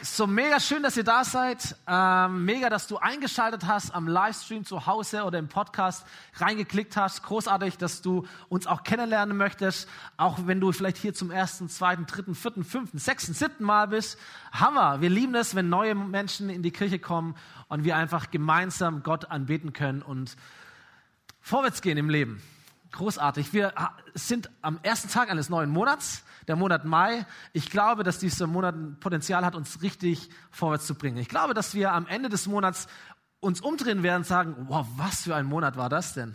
So mega schön, dass ihr da seid. Ähm, mega, dass du eingeschaltet hast am Livestream zu Hause oder im Podcast reingeklickt hast. Großartig, dass du uns auch kennenlernen möchtest. Auch wenn du vielleicht hier zum ersten, zweiten, dritten, vierten, fünften, sechsten, siebten Mal bist. Hammer. Wir lieben es, wenn neue Menschen in die Kirche kommen und wir einfach gemeinsam Gott anbeten können und vorwärts gehen im Leben. Großartig. Wir sind am ersten Tag eines neuen Monats der Monat Mai. Ich glaube, dass dieser Monat ein Potenzial hat, uns richtig vorwärts zu bringen. Ich glaube, dass wir am Ende des Monats uns umdrehen werden und sagen, wow, was für ein Monat war das denn?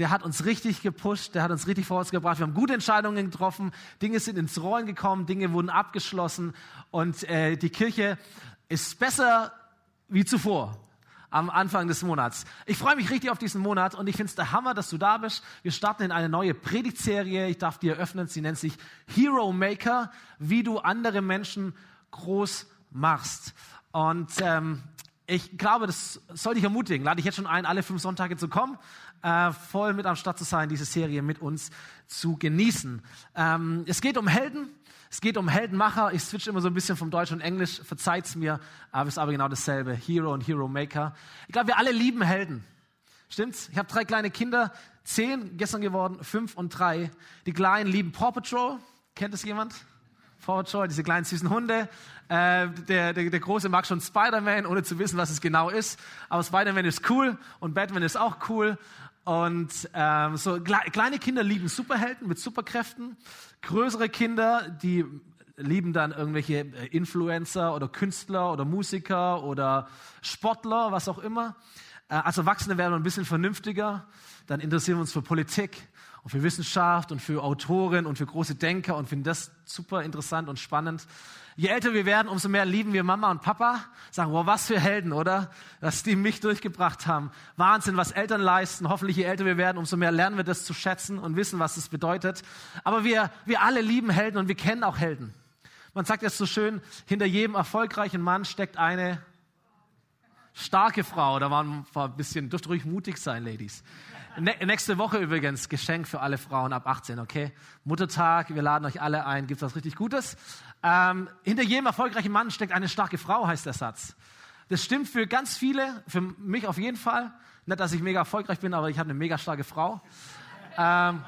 Der hat uns richtig gepusht, der hat uns richtig vorwärts gebracht. Wir haben gute Entscheidungen getroffen, Dinge sind ins Rollen gekommen, Dinge wurden abgeschlossen und äh, die Kirche ist besser wie zuvor am Anfang des Monats. Ich freue mich richtig auf diesen Monat und ich finde es der Hammer, dass du da bist. Wir starten in eine neue Predigtserie. Ich darf die eröffnen. Sie nennt sich Hero Maker, wie du andere Menschen groß machst. Und ähm, ich glaube, das soll dich ermutigen. Lade ich jetzt schon ein, alle fünf Sonntage zu kommen, äh, voll mit am Start zu sein, diese Serie mit uns zu genießen. Ähm, es geht um Helden. Es geht um Heldenmacher. Ich switch immer so ein bisschen vom Deutsch und Englisch. Verzeiht's mir, aber es ist aber genau dasselbe. Hero und Hero Maker. Ich glaube, wir alle lieben Helden. Stimmt's? Ich habe drei kleine Kinder, zehn gestern geworden, fünf und drei. Die Kleinen lieben Paw Patrol. Kennt es jemand? Paw Patrol, diese kleinen süßen Hunde. Äh, der, der, der Große mag schon Spider-Man, ohne zu wissen, was es genau ist. Aber Spider-Man ist cool und Batman ist auch cool. Und ähm, so kleine Kinder lieben Superhelden mit Superkräften. Größere Kinder, die lieben dann irgendwelche äh, Influencer oder Künstler oder Musiker oder Sportler, was auch immer. Äh, als Erwachsene werden wir ein bisschen vernünftiger. Dann interessieren wir uns für Politik und für Wissenschaft und für Autoren und für große Denker und finden das super interessant und spannend. Je älter wir werden, umso mehr lieben wir Mama und Papa. Sagen, wow, was für Helden, oder? Dass die mich durchgebracht haben. Wahnsinn, was Eltern leisten. Hoffentlich, je älter wir werden, umso mehr lernen wir das zu schätzen und wissen, was es bedeutet. Aber wir, wir alle lieben Helden und wir kennen auch Helden. Man sagt jetzt so schön, hinter jedem erfolgreichen Mann steckt eine starke Frau. Da waren ein bisschen, dürft ruhig mutig sein, Ladies. Nächste Woche übrigens Geschenk für alle Frauen ab 18, okay? Muttertag, wir laden euch alle ein, gibt's was richtig Gutes. Ähm, hinter jedem erfolgreichen Mann steckt eine starke Frau, heißt der Satz. Das stimmt für ganz viele, für mich auf jeden Fall. Nicht, dass ich mega erfolgreich bin, aber ich habe eine mega starke Frau. Ähm,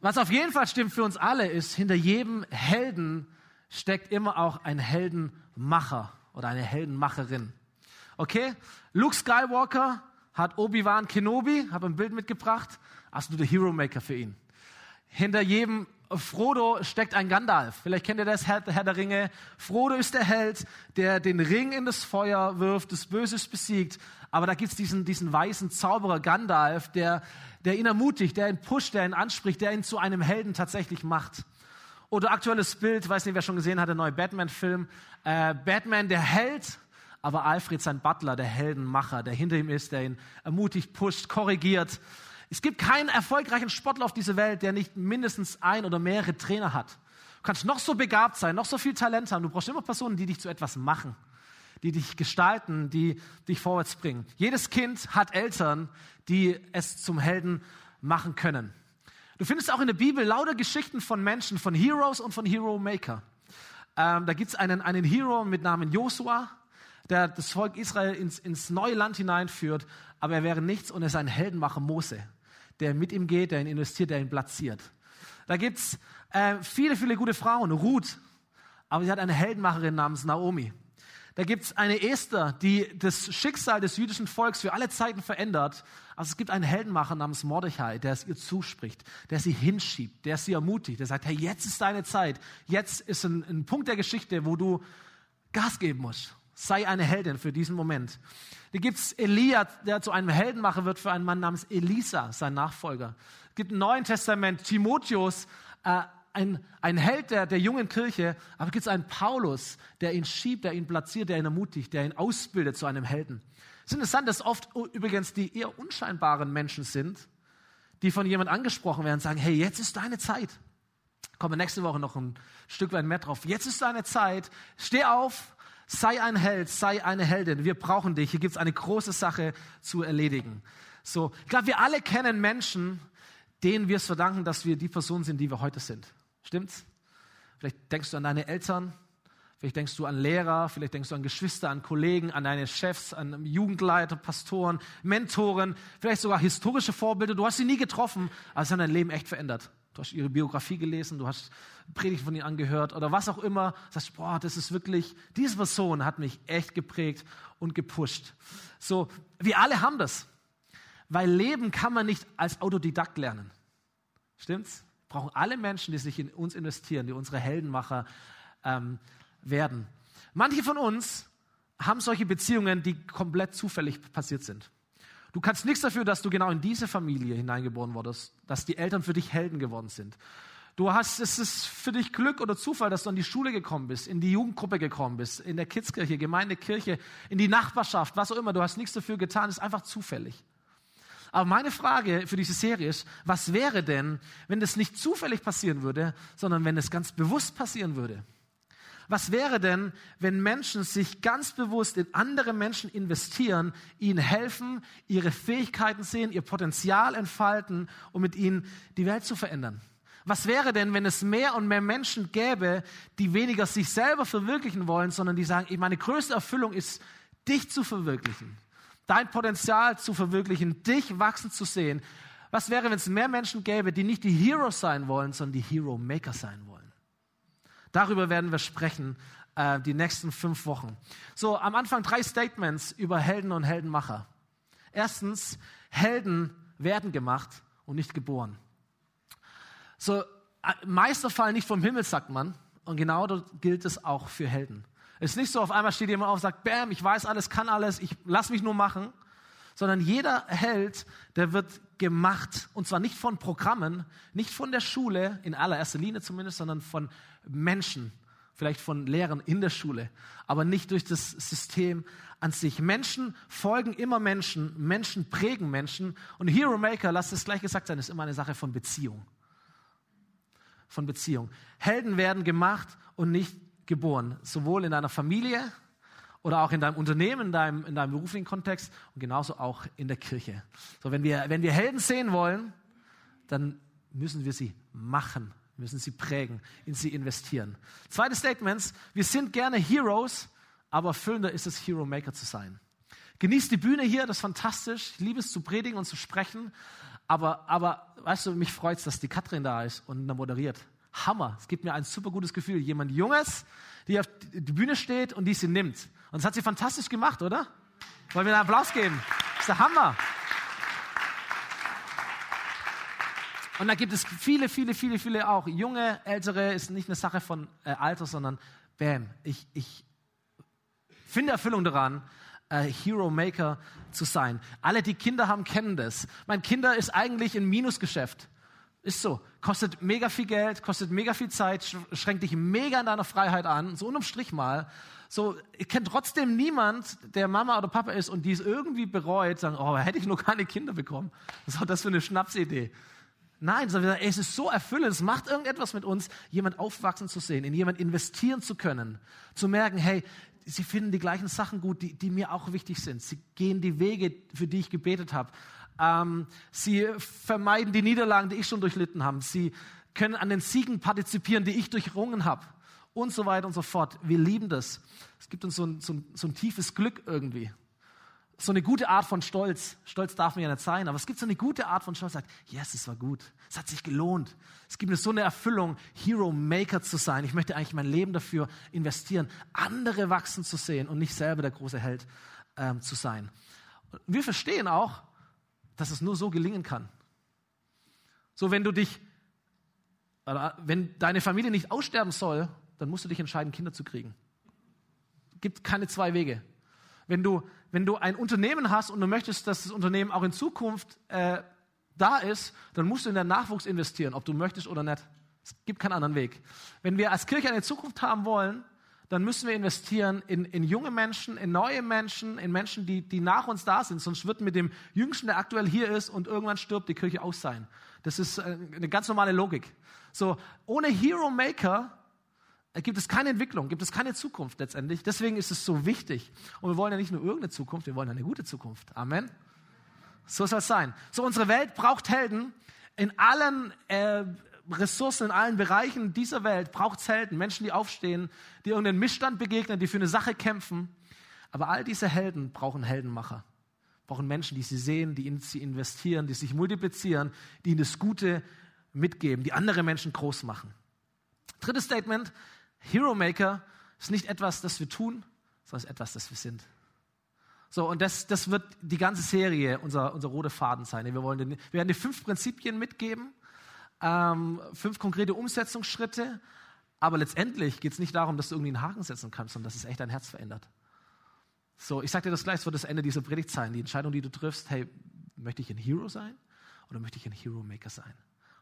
was auf jeden Fall stimmt für uns alle ist, hinter jedem Helden steckt immer auch ein Heldenmacher oder eine Heldenmacherin. Okay? Luke Skywalker hat Obi-Wan Kenobi, habe ein Bild mitgebracht, der Hero Maker für ihn. Hinter jedem Frodo steckt ein Gandalf. Vielleicht kennt ihr das, Herr, Herr, der Ringe. Frodo ist der Held, der den Ring in das Feuer wirft, das Böses besiegt. Aber da gibt's diesen, diesen weißen Zauberer Gandalf, der, der ihn ermutigt, der ihn pusht, der ihn anspricht, der ihn zu einem Helden tatsächlich macht. Oder aktuelles Bild, weiß nicht, wer schon gesehen hat, der neue Batman-Film. Äh, Batman, der Held, aber Alfred sein Butler, der Heldenmacher, der hinter ihm ist, der ihn ermutigt, pusht, korrigiert. Es gibt keinen erfolgreichen Sportler auf dieser Welt, der nicht mindestens ein oder mehrere Trainer hat. Du kannst noch so begabt sein, noch so viel Talent haben. Du brauchst immer Personen, die dich zu etwas machen, die dich gestalten, die dich vorwärts bringen. Jedes Kind hat Eltern, die es zum Helden machen können. Du findest auch in der Bibel lauter Geschichten von Menschen, von Heroes und von Hero Maker. Ähm, da gibt es einen, einen Hero mit Namen Josua, der das Volk Israel ins, ins neue Land hineinführt, aber er wäre nichts und er ist ein Heldenmacher Mose der mit ihm geht, der ihn investiert, der ihn platziert. Da gibt's äh, viele, viele gute Frauen. Ruth, aber sie hat eine Heldenmacherin namens Naomi. Da gibt's eine Esther, die das Schicksal des jüdischen Volks für alle Zeiten verändert. Also es gibt einen Heldenmacher namens Mordechai, der es ihr zuspricht, der sie hinschiebt, der sie ermutigt, der sagt, hey, jetzt ist deine Zeit. Jetzt ist ein, ein Punkt der Geschichte, wo du Gas geben musst. Sei eine Heldin für diesen Moment. Da gibt's Elia, der zu einem Heldenmacher wird für einen Mann namens Elisa, sein Nachfolger. Es gibt im Neuen Testament Timotheus, äh, ein, ein Held der, der jungen Kirche, aber gibt es einen Paulus, der ihn schiebt, der ihn platziert, der ihn ermutigt, der ihn ausbildet zu einem Helden. Es ist interessant, dass oft übrigens die eher unscheinbaren Menschen sind, die von jemand angesprochen werden und sagen, hey, jetzt ist deine Zeit. Kommen nächste Woche noch ein Stück weit mehr drauf. Jetzt ist deine Zeit. Steh auf, Sei ein Held, sei eine Heldin. Wir brauchen dich. Hier gibt es eine große Sache zu erledigen. So, ich glaube, wir alle kennen Menschen, denen wir es verdanken, dass wir die Person sind, die wir heute sind. Stimmt's? Vielleicht denkst du an deine Eltern, Vielleicht denkst du an Lehrer, vielleicht denkst du an Geschwister, an Kollegen, an deine Chefs, an Jugendleiter, Pastoren, Mentoren, vielleicht sogar historische Vorbilder. Du hast sie nie getroffen, aber sie haben dein Leben echt verändert. Du hast ihre Biografie gelesen, du hast Predigt von ihnen angehört oder was auch immer. Sagst, boah, das ist wirklich, diese Person hat mich echt geprägt und gepusht. So, wir alle haben das. Weil Leben kann man nicht als Autodidakt lernen. Stimmt's? brauchen alle Menschen, die sich in uns investieren, die unsere Heldenmacher ähm, werden. Manche von uns haben solche Beziehungen, die komplett zufällig passiert sind. Du kannst nichts dafür, dass du genau in diese Familie hineingeboren wurdest, dass die Eltern für dich Helden geworden sind. Du hast, es ist für dich Glück oder Zufall, dass du an die Schule gekommen bist, in die Jugendgruppe gekommen bist, in der Kidskirche, Gemeindekirche, in die Nachbarschaft, was auch immer. Du hast nichts dafür getan, ist einfach zufällig. Aber meine Frage für diese Serie ist, was wäre denn, wenn das nicht zufällig passieren würde, sondern wenn es ganz bewusst passieren würde? Was wäre denn, wenn Menschen sich ganz bewusst in andere Menschen investieren, ihnen helfen, ihre Fähigkeiten sehen, ihr Potenzial entfalten, um mit ihnen die Welt zu verändern? Was wäre denn, wenn es mehr und mehr Menschen gäbe, die weniger sich selber verwirklichen wollen, sondern die sagen, meine größte Erfüllung ist, dich zu verwirklichen, dein Potenzial zu verwirklichen, dich wachsen zu sehen? Was wäre, wenn es mehr Menschen gäbe, die nicht die Heroes sein wollen, sondern die Hero Maker sein wollen? Darüber werden wir sprechen äh, die nächsten fünf Wochen. So, am Anfang drei Statements über Helden und Heldenmacher. Erstens, Helden werden gemacht und nicht geboren. So, äh, Meisterfall nicht vom Himmel, sagt man. Und genau dort gilt es auch für Helden. Es ist nicht so, auf einmal steht jemand auf und sagt, Bam, ich weiß alles, kann alles, ich lass mich nur machen. Sondern jeder Held, der wird gemacht. Und zwar nicht von Programmen, nicht von der Schule, in allererster Linie zumindest, sondern von Menschen, vielleicht von Lehrern in der Schule, aber nicht durch das System an sich. Menschen folgen immer Menschen, Menschen prägen Menschen. Und Hero Maker, lasst es gleich gesagt sein, ist immer eine Sache von Beziehung. Von Beziehung. Helden werden gemacht und nicht geboren, sowohl in deiner Familie oder auch in deinem Unternehmen, in deinem, in deinem beruflichen Kontext und genauso auch in der Kirche. So, wenn wir, wenn wir Helden sehen wollen, dann müssen wir sie machen wir müssen sie prägen, in sie investieren. Zweites Statement, wir sind gerne Heroes, aber erfüllender ist es, Hero Maker zu sein. Genießt die Bühne hier, das ist fantastisch. Ich liebe es zu predigen und zu sprechen. Aber, aber weißt du, mich freut es, dass die Katrin da ist und da moderiert. Hammer. Es gibt mir ein super gutes Gefühl. Jemand Junges, die auf die Bühne steht und die sie nimmt. Und das hat sie fantastisch gemacht, oder? Wollen wir einen Applaus geben? Das ist der Hammer. Und da gibt es viele, viele, viele, viele auch. Junge, ältere ist nicht eine Sache von äh, Alter, sondern bam, ich, ich finde Erfüllung daran, äh, Hero Maker zu sein. Alle, die Kinder haben, kennen das. Mein Kinder ist eigentlich ein Minusgeschäft. Ist so. Kostet mega viel Geld, kostet mega viel Zeit, schränkt dich mega in deiner Freiheit an. So unterm Strich mal. So, ich kenne trotzdem niemand, der Mama oder Papa ist und die es irgendwie bereut, sagen, oh, hätte ich nur keine Kinder bekommen. Was ist das für eine Schnapsidee? Nein, sondern es ist so erfüllend, es macht irgendetwas mit uns, jemand aufwachsen zu sehen, in jemand investieren zu können, zu merken, hey, sie finden die gleichen Sachen gut, die, die mir auch wichtig sind. Sie gehen die Wege, für die ich gebetet habe. Ähm, sie vermeiden die Niederlagen, die ich schon durchlitten habe. Sie können an den Siegen partizipieren, die ich durchrungen habe. Und so weiter und so fort. Wir lieben das. Es gibt uns so ein, so ein, so ein tiefes Glück irgendwie so eine gute Art von Stolz. Stolz darf man ja nicht sein, aber es gibt so eine gute Art von Stolz, sagt, yes, es war gut. Es hat sich gelohnt. Es gibt mir so eine Erfüllung, Hero Maker zu sein. Ich möchte eigentlich mein Leben dafür investieren, andere wachsen zu sehen und nicht selber der große Held ähm, zu sein. Wir verstehen auch, dass es nur so gelingen kann. So, wenn du dich, wenn deine Familie nicht aussterben soll, dann musst du dich entscheiden, Kinder zu kriegen. Es gibt keine zwei Wege. Wenn du wenn du ein Unternehmen hast und du möchtest, dass das Unternehmen auch in Zukunft äh, da ist, dann musst du in den Nachwuchs investieren, ob du möchtest oder nicht. Es gibt keinen anderen Weg. Wenn wir als Kirche eine Zukunft haben wollen, dann müssen wir investieren in, in junge Menschen, in neue Menschen, in Menschen, die, die nach uns da sind. Sonst wird mit dem Jüngsten, der aktuell hier ist und irgendwann stirbt, die Kirche aus sein. Das ist äh, eine ganz normale Logik. So, ohne Hero Maker gibt es keine Entwicklung, gibt es keine Zukunft letztendlich. Deswegen ist es so wichtig. Und wir wollen ja nicht nur irgendeine Zukunft, wir wollen eine gute Zukunft. Amen. So soll es sein. So, unsere Welt braucht Helden in allen äh, Ressourcen in allen Bereichen dieser Welt braucht es Helden, Menschen, die aufstehen, die irgendeinen Missstand begegnen, die für eine Sache kämpfen. Aber all diese Helden brauchen Heldenmacher, brauchen Menschen, die sie sehen, die in sie investieren, die sich multiplizieren, die ihnen das Gute mitgeben, die andere Menschen groß machen. Drittes Statement, Hero Maker ist nicht etwas, das wir tun, sondern ist etwas, das wir sind. So, und das, das wird die ganze Serie unser, unser roter Faden sein. Wir, wollen den, wir werden dir fünf Prinzipien mitgeben, ähm, fünf konkrete Umsetzungsschritte, aber letztendlich geht es nicht darum, dass du irgendwie einen Haken setzen kannst, sondern dass es echt dein Herz verändert. So, ich sage dir das gleich, es wird das Ende dieser Predigt sein. Die Entscheidung, die du triffst, hey, möchte ich ein Hero sein oder möchte ich ein Hero Maker sein?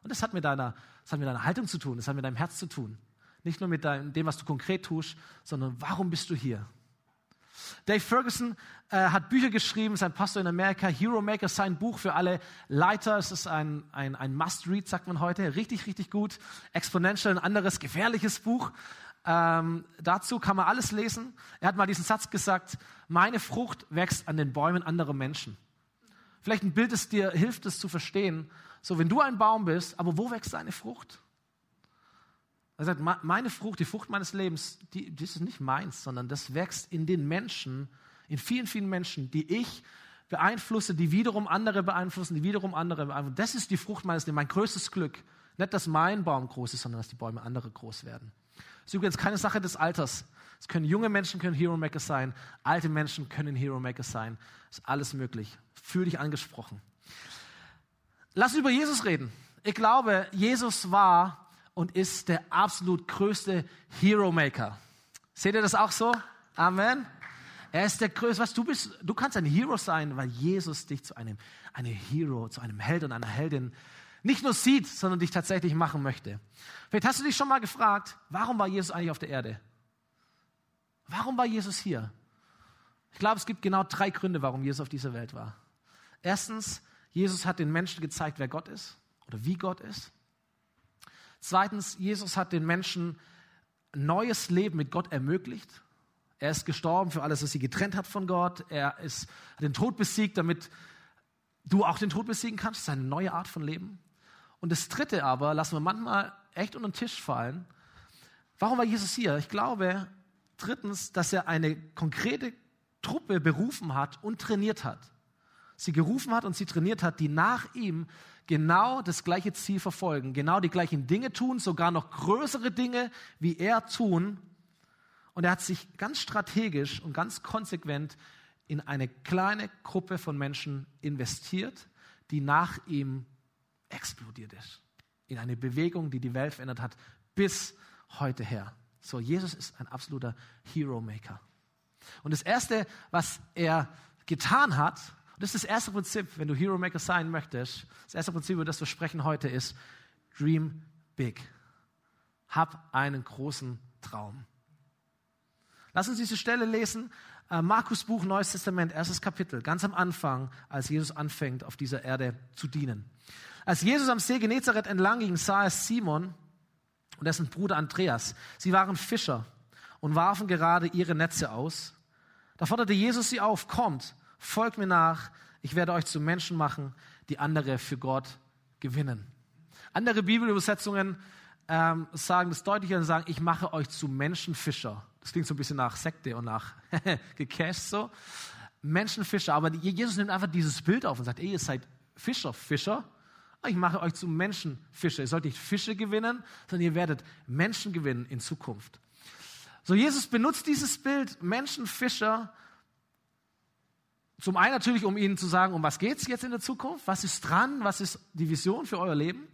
Und das hat mit deiner, das hat mit deiner Haltung zu tun, das hat mit deinem Herz zu tun. Nicht nur mit dem, was du konkret tust, sondern warum bist du hier? Dave Ferguson äh, hat Bücher geschrieben, sein Pastor in Amerika, Hero Maker, sein Buch für alle Leiter. Es ist ein, ein, ein Must-Read, sagt man heute. Richtig, richtig gut. Exponential, ein anderes gefährliches Buch. Ähm, dazu kann man alles lesen. Er hat mal diesen Satz gesagt, meine Frucht wächst an den Bäumen anderer Menschen. Vielleicht ein Bild, das dir hilft, es zu verstehen. So, wenn du ein Baum bist, aber wo wächst deine Frucht? Er sagt, meine Frucht, die Frucht meines Lebens, die, die ist nicht meins, sondern das wächst in den Menschen, in vielen, vielen Menschen, die ich beeinflusse, die wiederum andere beeinflussen, die wiederum andere beeinflussen. Das ist die Frucht meines Lebens, mein größtes Glück. Nicht, dass mein Baum groß ist, sondern dass die Bäume andere groß werden. Das ist übrigens keine Sache des Alters. Es können junge Menschen können Hero Maker sein, alte Menschen können Hero Maker sein. Das ist alles möglich. Fühl dich angesprochen. Lass über Jesus reden. Ich glaube, Jesus war und ist der absolut größte Hero Maker. Seht ihr das auch so? Amen. Er ist der größte. Was du bist, du kannst ein Hero sein, weil Jesus dich zu einem, einem Hero, zu einem Held und einer Heldin nicht nur sieht, sondern dich tatsächlich machen möchte. Vielleicht hast du dich schon mal gefragt, warum war Jesus eigentlich auf der Erde? Warum war Jesus hier? Ich glaube, es gibt genau drei Gründe, warum Jesus auf dieser Welt war. Erstens, Jesus hat den Menschen gezeigt, wer Gott ist oder wie Gott ist. Zweitens, Jesus hat den Menschen neues Leben mit Gott ermöglicht. Er ist gestorben für alles, was sie getrennt hat von Gott. Er ist, hat den Tod besiegt, damit du auch den Tod besiegen kannst. Das ist eine neue Art von Leben. Und das Dritte aber, lassen wir manchmal echt unter den Tisch fallen. Warum war Jesus hier? Ich glaube, drittens, dass er eine konkrete Truppe berufen hat und trainiert hat. Sie gerufen hat und sie trainiert hat, die nach ihm genau das gleiche Ziel verfolgen, genau die gleichen Dinge tun, sogar noch größere Dinge wie er tun. Und er hat sich ganz strategisch und ganz konsequent in eine kleine Gruppe von Menschen investiert, die nach ihm explodiert ist. In eine Bewegung, die die Welt verändert hat, bis heute her. So, Jesus ist ein absoluter Hero Maker. Und das Erste, was er getan hat, und das ist das erste Prinzip, wenn du Hero Maker sein möchtest. Das erste Prinzip, über das wir sprechen heute, ist Dream Big. Hab einen großen Traum. Lass uns diese Stelle lesen. Äh, Markus Buch, Neues Testament, erstes Kapitel, ganz am Anfang, als Jesus anfängt, auf dieser Erde zu dienen. Als Jesus am See Genezareth entlang ging, sah er Simon und dessen Bruder Andreas. Sie waren Fischer und warfen gerade ihre Netze aus. Da forderte Jesus sie auf, kommt, folgt mir nach, ich werde euch zu Menschen machen, die andere für Gott gewinnen. Andere Bibelübersetzungen ähm, sagen das deutlicher und sagen, ich mache euch zu Menschenfischer. Das klingt so ein bisschen nach Sekte und nach gecasht so. Menschenfischer, aber Jesus nimmt einfach dieses Bild auf und sagt, ey, ihr seid Fischer, Fischer. Ich mache euch zu Menschenfischer. Ihr sollt nicht Fische gewinnen, sondern ihr werdet Menschen gewinnen in Zukunft. So, Jesus benutzt dieses Bild Menschenfischer zum einen natürlich, um Ihnen zu sagen, um was geht es jetzt in der Zukunft, was ist dran, was ist die Vision für euer Leben.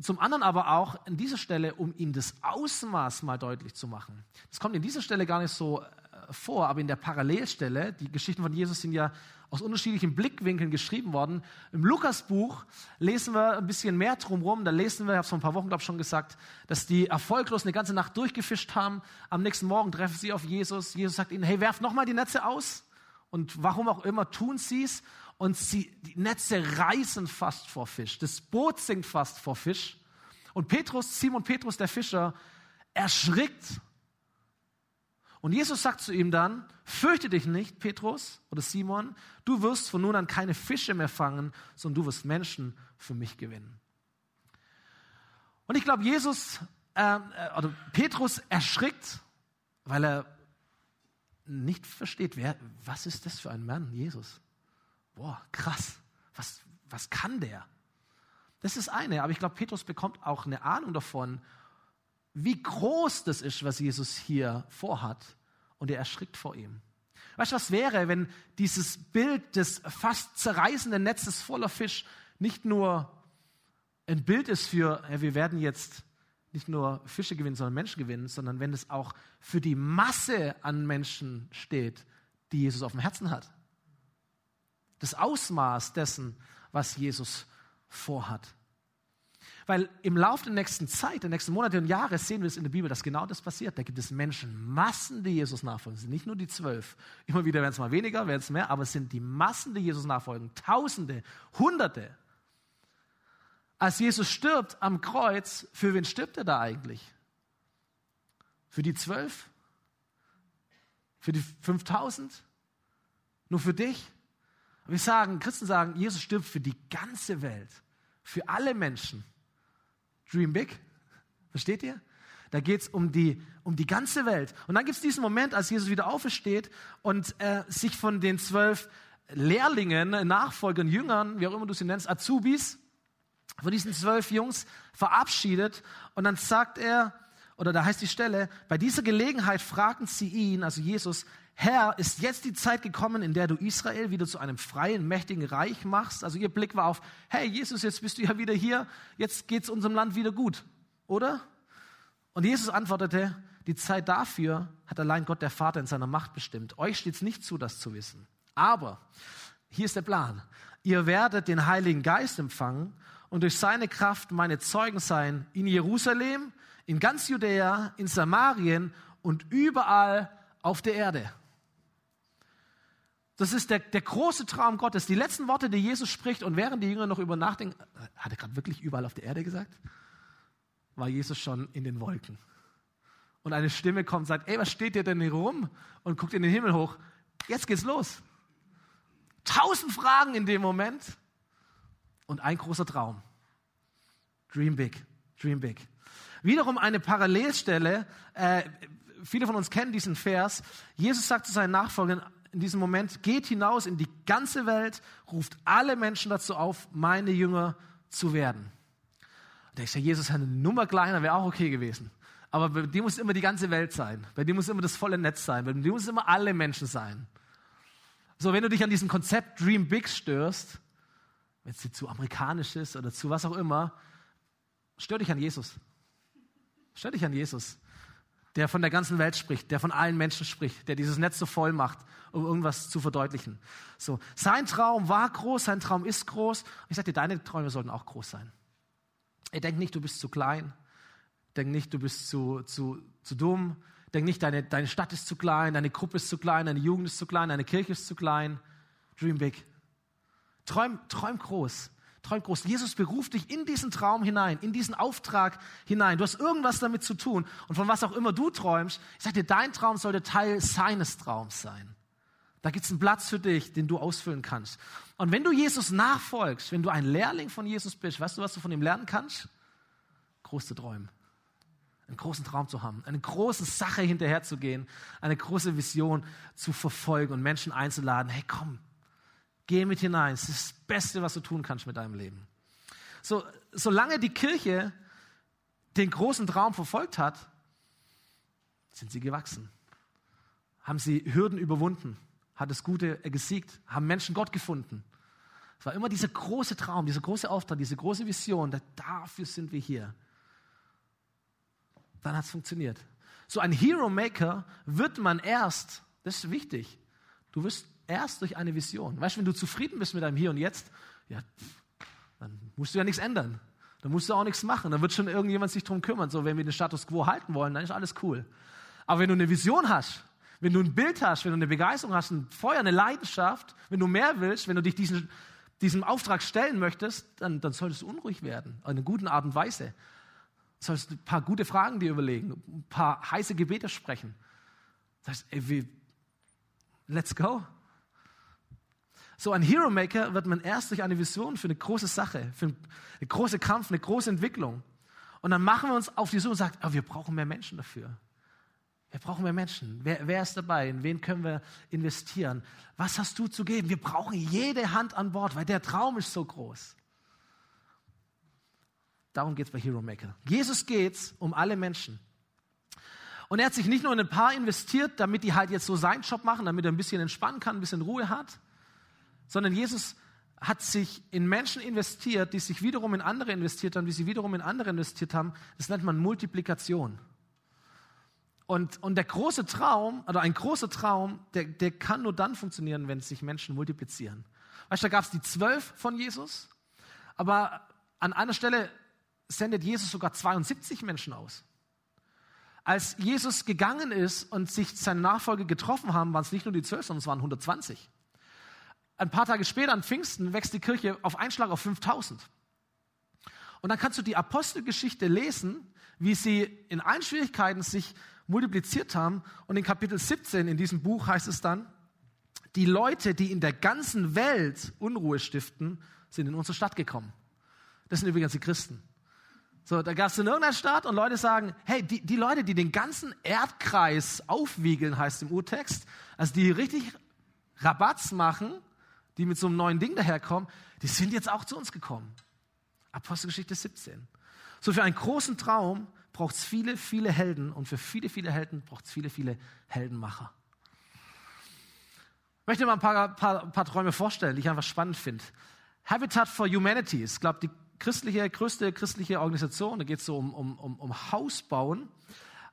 Zum anderen aber auch an dieser Stelle, um Ihnen das Ausmaß mal deutlich zu machen. Das kommt in dieser Stelle gar nicht so äh, vor, aber in der Parallelstelle, die Geschichten von Jesus sind ja aus unterschiedlichen Blickwinkeln geschrieben worden. Im Lukasbuch lesen wir ein bisschen mehr drumherum. Da lesen wir, ich habe es vor ein paar Wochen, glaube ich, schon gesagt, dass die erfolglos eine ganze Nacht durchgefischt haben. Am nächsten Morgen treffen sie auf Jesus. Jesus sagt ihnen, hey, werft nochmal die Netze aus. Und warum auch immer tun sie es. Und sie, die Netze reißen fast vor Fisch. Das Boot sinkt fast vor Fisch. Und Petrus, Simon Petrus, der Fischer, erschrickt. Und Jesus sagt zu ihm dann, fürchte dich nicht, Petrus oder Simon, du wirst von nun an keine Fische mehr fangen, sondern du wirst Menschen für mich gewinnen. Und ich glaube, Jesus ähm, äh, oder Petrus erschrickt, weil er nicht versteht, wer, was ist das für ein Mann, Jesus? Boah, krass. Was, was kann der? Das ist eine, aber ich glaube, Petrus bekommt auch eine Ahnung davon, wie groß das ist, was Jesus hier vorhat. Und er erschrickt vor ihm. Weißt du, was wäre, wenn dieses Bild des fast zerreißenden Netzes voller Fisch nicht nur ein Bild ist für, wir werden jetzt nicht nur Fische gewinnen, sondern Menschen gewinnen, sondern wenn es auch für die Masse an Menschen steht, die Jesus auf dem Herzen hat. Das Ausmaß dessen, was Jesus vorhat. Weil im Laufe der nächsten Zeit, der nächsten Monate und Jahre sehen wir es in der Bibel, dass genau das passiert. Da gibt es Menschen, Massen, die Jesus nachfolgen. Es sind nicht nur die zwölf. Immer wieder werden es mal weniger, werden es mehr, aber es sind die Massen, die Jesus nachfolgen. Tausende, Hunderte. Als Jesus stirbt am Kreuz, für wen stirbt er da eigentlich? Für die zwölf? Für die 5000? Nur für dich? Wir sagen, Christen sagen, Jesus stirbt für die ganze Welt, für alle Menschen. Dream big. Versteht ihr? Da geht es um die, um die ganze Welt. Und dann gibt es diesen Moment, als Jesus wieder aufersteht und äh, sich von den zwölf Lehrlingen, Nachfolgern, Jüngern, wie auch immer du sie nennst, Azubis, von diesen zwölf Jungs verabschiedet. Und dann sagt er, oder da heißt die Stelle, bei dieser Gelegenheit fragten sie ihn, also Jesus, Herr, ist jetzt die Zeit gekommen, in der du Israel wieder zu einem freien, mächtigen Reich machst? Also ihr Blick war auf, hey Jesus, jetzt bist du ja wieder hier, jetzt geht es unserem Land wieder gut, oder? Und Jesus antwortete, die Zeit dafür hat allein Gott der Vater in seiner Macht bestimmt. Euch steht es nicht zu, das zu wissen. Aber, hier ist der Plan, ihr werdet den Heiligen Geist empfangen und durch seine Kraft meine Zeugen sein in Jerusalem, in ganz Judäa, in Samarien und überall auf der Erde. Das ist der, der große Traum Gottes. Die letzten Worte, die Jesus spricht und während die Jünger noch über nachdenken, hat er gerade wirklich überall auf der Erde gesagt? War Jesus schon in den Wolken. Und eine Stimme kommt und sagt, ey, was steht dir denn hier rum? Und guckt in den Himmel hoch. Jetzt geht's los. Tausend Fragen in dem Moment und ein großer Traum. Dream big, dream big. Wiederum eine Parallelstelle, äh, viele von uns kennen diesen Vers. Jesus sagt zu seinen Nachfolgern, in diesem Moment, geht hinaus in die ganze Welt, ruft alle Menschen dazu auf, meine Jünger zu werden. Und ich sage, Jesus eine Nummer kleiner wäre auch okay gewesen. Aber bei dir muss immer die ganze Welt sein. Bei dir muss immer das volle Netz sein. Bei dir muss immer alle Menschen sein. So, wenn du dich an diesem Konzept Dream Big störst, wenn es dir zu amerikanisch ist oder zu was auch immer, stör dich an Jesus. Stör dich an Jesus der von der ganzen Welt spricht, der von allen Menschen spricht, der dieses Netz so voll macht, um irgendwas zu verdeutlichen. So, sein Traum war groß, sein Traum ist groß. Ich sage dir, deine Träume sollten auch groß sein. Er denkt nicht, du bist zu klein. Denk nicht, du bist zu, zu, zu dumm. Denk nicht, deine, deine Stadt ist zu klein, deine Gruppe ist zu klein, deine Jugend ist zu klein, deine Kirche ist zu klein. Dream big. Träum, träum groß. Träum groß. Jesus beruft dich in diesen Traum hinein, in diesen Auftrag hinein. Du hast irgendwas damit zu tun. Und von was auch immer du träumst, ich sage dir, dein Traum sollte Teil seines Traums sein. Da gibt es einen Platz für dich, den du ausfüllen kannst. Und wenn du Jesus nachfolgst, wenn du ein Lehrling von Jesus bist, weißt du, was du von ihm lernen kannst? Groß zu träumen. Einen großen Traum zu haben, eine große Sache hinterherzugehen, eine große Vision zu verfolgen und Menschen einzuladen. Hey, komm, Geh mit hinein. Es ist das Beste, was du tun kannst mit deinem Leben. So, solange die Kirche den großen Traum verfolgt hat, sind sie gewachsen. Haben sie Hürden überwunden, hat das Gute gesiegt, haben Menschen Gott gefunden. Es war immer dieser große Traum, dieser große Auftrag, diese große Vision, dafür sind wir hier. Dann hat es funktioniert. So ein Hero Maker wird man erst, das ist wichtig, du wirst erst durch eine Vision. Weißt du, wenn du zufrieden bist mit deinem Hier und Jetzt, ja, dann musst du ja nichts ändern. Dann musst du auch nichts machen. Dann wird schon irgendjemand sich darum kümmern. So, wenn wir den Status quo halten wollen, dann ist alles cool. Aber wenn du eine Vision hast, wenn du ein Bild hast, wenn du eine Begeisterung hast, ein Feuer, eine Leidenschaft, wenn du mehr willst, wenn du dich diesen, diesem Auftrag stellen möchtest, dann, dann solltest du unruhig werden. In einer guten Art und Weise. Du solltest ein paar gute Fragen dir überlegen, ein paar heiße Gebete sprechen. Das heißt, ey, wie, let's go. So ein Hero Maker wird man erst durch eine Vision für eine große Sache, für einen großen Kampf, eine große Entwicklung. Und dann machen wir uns auf die Suche und sagen, oh, wir brauchen mehr Menschen dafür. Wir brauchen mehr Menschen. Wer, wer ist dabei? In wen können wir investieren? Was hast du zu geben? Wir brauchen jede Hand an Bord, weil der Traum ist so groß. Darum geht es bei Hero Maker. Jesus geht es um alle Menschen. Und er hat sich nicht nur in ein paar investiert, damit die halt jetzt so seinen Job machen, damit er ein bisschen entspannen kann, ein bisschen Ruhe hat, sondern Jesus hat sich in Menschen investiert, die sich wiederum in andere investiert haben, die sie wiederum in andere investiert haben. Das nennt man Multiplikation. Und, und der große Traum, oder ein großer Traum, der, der kann nur dann funktionieren, wenn sich Menschen multiplizieren. Weißt du, da gab es die zwölf von Jesus, aber an einer Stelle sendet Jesus sogar 72 Menschen aus. Als Jesus gegangen ist und sich seine Nachfolger getroffen haben, waren es nicht nur die zwölf, sondern es waren 120 ein paar Tage später, an Pfingsten, wächst die Kirche auf einen Schlag auf 5000. Und dann kannst du die Apostelgeschichte lesen, wie sie in allen Schwierigkeiten sich multipliziert haben. Und in Kapitel 17 in diesem Buch heißt es dann, die Leute, die in der ganzen Welt Unruhe stiften, sind in unsere Stadt gekommen. Das sind übrigens die Christen. So, da gab es in irgendeiner Stadt und Leute sagen, hey, die, die Leute, die den ganzen Erdkreis aufwiegeln, heißt im Urtext, also die richtig Rabatz machen, die mit so einem neuen Ding daherkommen, die sind jetzt auch zu uns gekommen. Apostelgeschichte 17. So für einen großen Traum braucht es viele, viele Helden und für viele, viele Helden braucht es viele, viele Heldenmacher. Ich möchte mal ein paar, paar, paar Träume vorstellen, die ich einfach spannend finde. Habitat for Humanity ist, glaube ich, die christliche, größte christliche Organisation. Da geht es so um, um, um, um Hausbauen.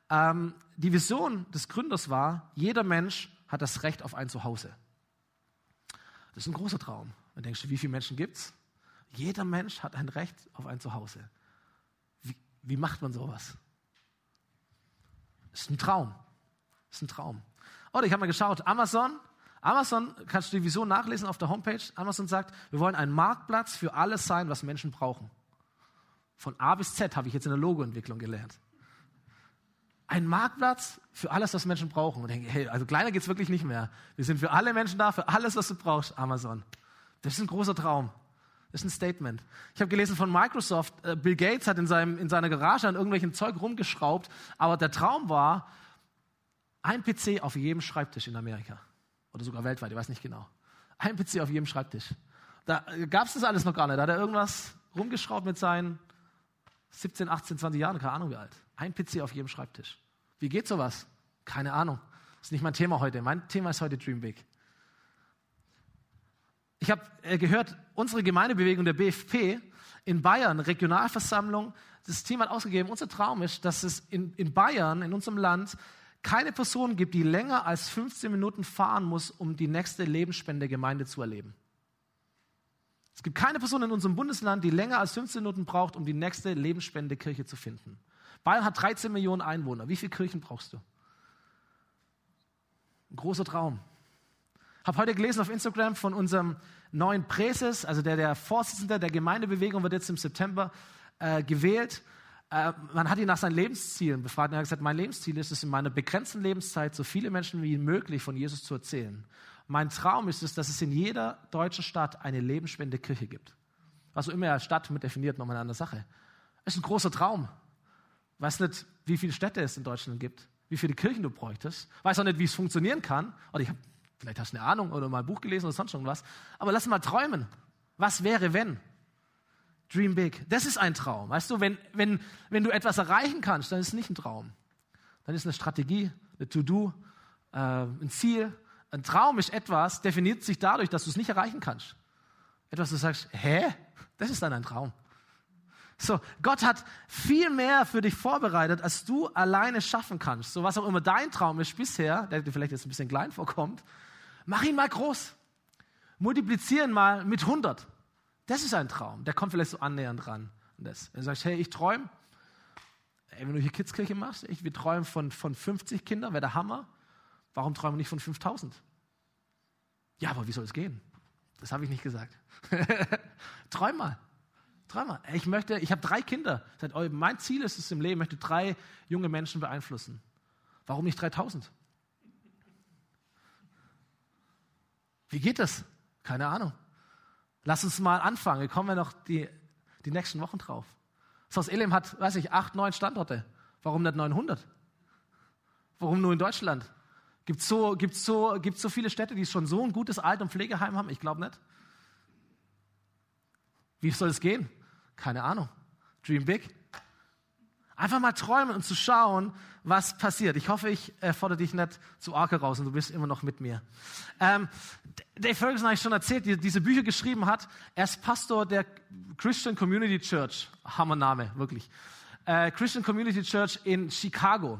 Ähm, die Vision des Gründers war, jeder Mensch hat das Recht auf ein Zuhause. Das ist ein großer Traum. Dann denkst du, wie viele Menschen gibt es? Jeder Mensch hat ein Recht auf ein Zuhause. Wie, wie macht man sowas? Das ist ein Traum. Das ist ein Traum. Oder ich habe mal geschaut, Amazon, Amazon, kannst du die Vision nachlesen auf der Homepage. Amazon sagt, wir wollen ein Marktplatz für alles sein, was Menschen brauchen. Von A bis Z habe ich jetzt in der Logoentwicklung gelernt ein Marktplatz für alles, was Menschen brauchen. Und denke, hey, also kleiner geht es wirklich nicht mehr. Wir sind für alle Menschen da, für alles, was du brauchst, Amazon. Das ist ein großer Traum. Das ist ein Statement. Ich habe gelesen von Microsoft, äh, Bill Gates hat in, seinem, in seiner Garage an irgendwelchen Zeug rumgeschraubt, aber der Traum war, ein PC auf jedem Schreibtisch in Amerika. Oder sogar weltweit, ich weiß nicht genau. Ein PC auf jedem Schreibtisch. Da gab es das alles noch gar nicht. Da hat er irgendwas rumgeschraubt mit seinen 17, 18, 20 Jahren, keine Ahnung wie alt. Ein PC auf jedem Schreibtisch. Wie geht sowas? Keine Ahnung. Das ist nicht mein Thema heute. Mein Thema ist heute Dream Big. Ich habe äh, gehört, unsere Gemeindebewegung der BFP in Bayern, Regionalversammlung, das Team hat ausgegeben, unser Traum ist, dass es in, in Bayern, in unserem Land, keine Person gibt, die länger als 15 Minuten fahren muss, um die nächste Lebensspende-Gemeinde zu erleben. Es gibt keine Person in unserem Bundesland, die länger als 15 Minuten braucht, um die nächste Lebensspende-Kirche zu finden. Bayern hat 13 Millionen Einwohner. Wie viele Kirchen brauchst du? Ein großer Traum. Habe heute gelesen auf Instagram von unserem neuen Präses, also der, der Vorsitzende der Gemeindebewegung wird jetzt im September äh, gewählt. Äh, man hat ihn nach seinen Lebenszielen befragt und er hat gesagt, mein Lebensziel ist es, in meiner begrenzten Lebenszeit so viele Menschen wie möglich von Jesus zu erzählen. Mein Traum ist es, dass es in jeder deutschen Stadt eine lebensspende Kirche gibt. Was auch immer er Stadt mit definiert, nochmal eine andere Sache. Ist ein großer Traum. Weiß nicht, wie viele Städte es in Deutschland gibt, wie viele Kirchen du bräuchtest. Weiß auch nicht, wie es funktionieren kann. Oder ich habe, vielleicht hast du eine Ahnung oder mal ein Buch gelesen oder sonst irgendwas. Aber lass mal träumen. Was wäre, wenn? Dream big. Das ist ein Traum. Weißt du, wenn, wenn, wenn du etwas erreichen kannst, dann ist es nicht ein Traum. Dann ist es eine Strategie, eine To-Do, äh, ein Ziel. Ein Traum ist etwas, definiert sich dadurch, dass du es nicht erreichen kannst. Etwas, du sagst, hä? Das ist dann ein Traum. So, Gott hat viel mehr für dich vorbereitet, als du alleine schaffen kannst. So was auch immer dein Traum ist bisher, der dir vielleicht jetzt ein bisschen klein vorkommt, mach ihn mal groß. Multiplizieren mal mit 100. Das ist ein Traum. Der kommt vielleicht so annähernd ran. Wenn du sagst, hey, ich träume, wenn du hier Kidskirche machst, ich, wir träumen von, von 50 Kindern, wäre der Hammer. Warum träumen wir nicht von 5000? Ja, aber wie soll es gehen? Das habe ich nicht gesagt. Träum mal. Dreimal. Ich möchte, ich habe drei Kinder. Mein Ziel ist es im Leben, ich möchte drei junge Menschen beeinflussen. Warum nicht 3000? Wie geht das? Keine Ahnung. Lass uns mal anfangen. Wir kommen ja noch die, die nächsten Wochen drauf. Haus Elim hat, weiß ich, acht, neun Standorte. Warum nicht 900? Warum nur in Deutschland? Gibt es so, gibt's so, gibt's so viele Städte, die schon so ein gutes Alt- und Pflegeheim haben? Ich glaube nicht. Wie soll es gehen? Keine Ahnung. Dream big. Einfach mal träumen und zu schauen, was passiert. Ich hoffe, ich äh, fordere dich nicht zu arg raus und du bist immer noch mit mir. Ähm, Dave Ferguson habe ich schon erzählt, die diese Bücher geschrieben hat. Er ist Pastor der Christian Community Church. Hammername, wirklich. Äh, Christian Community Church in Chicago.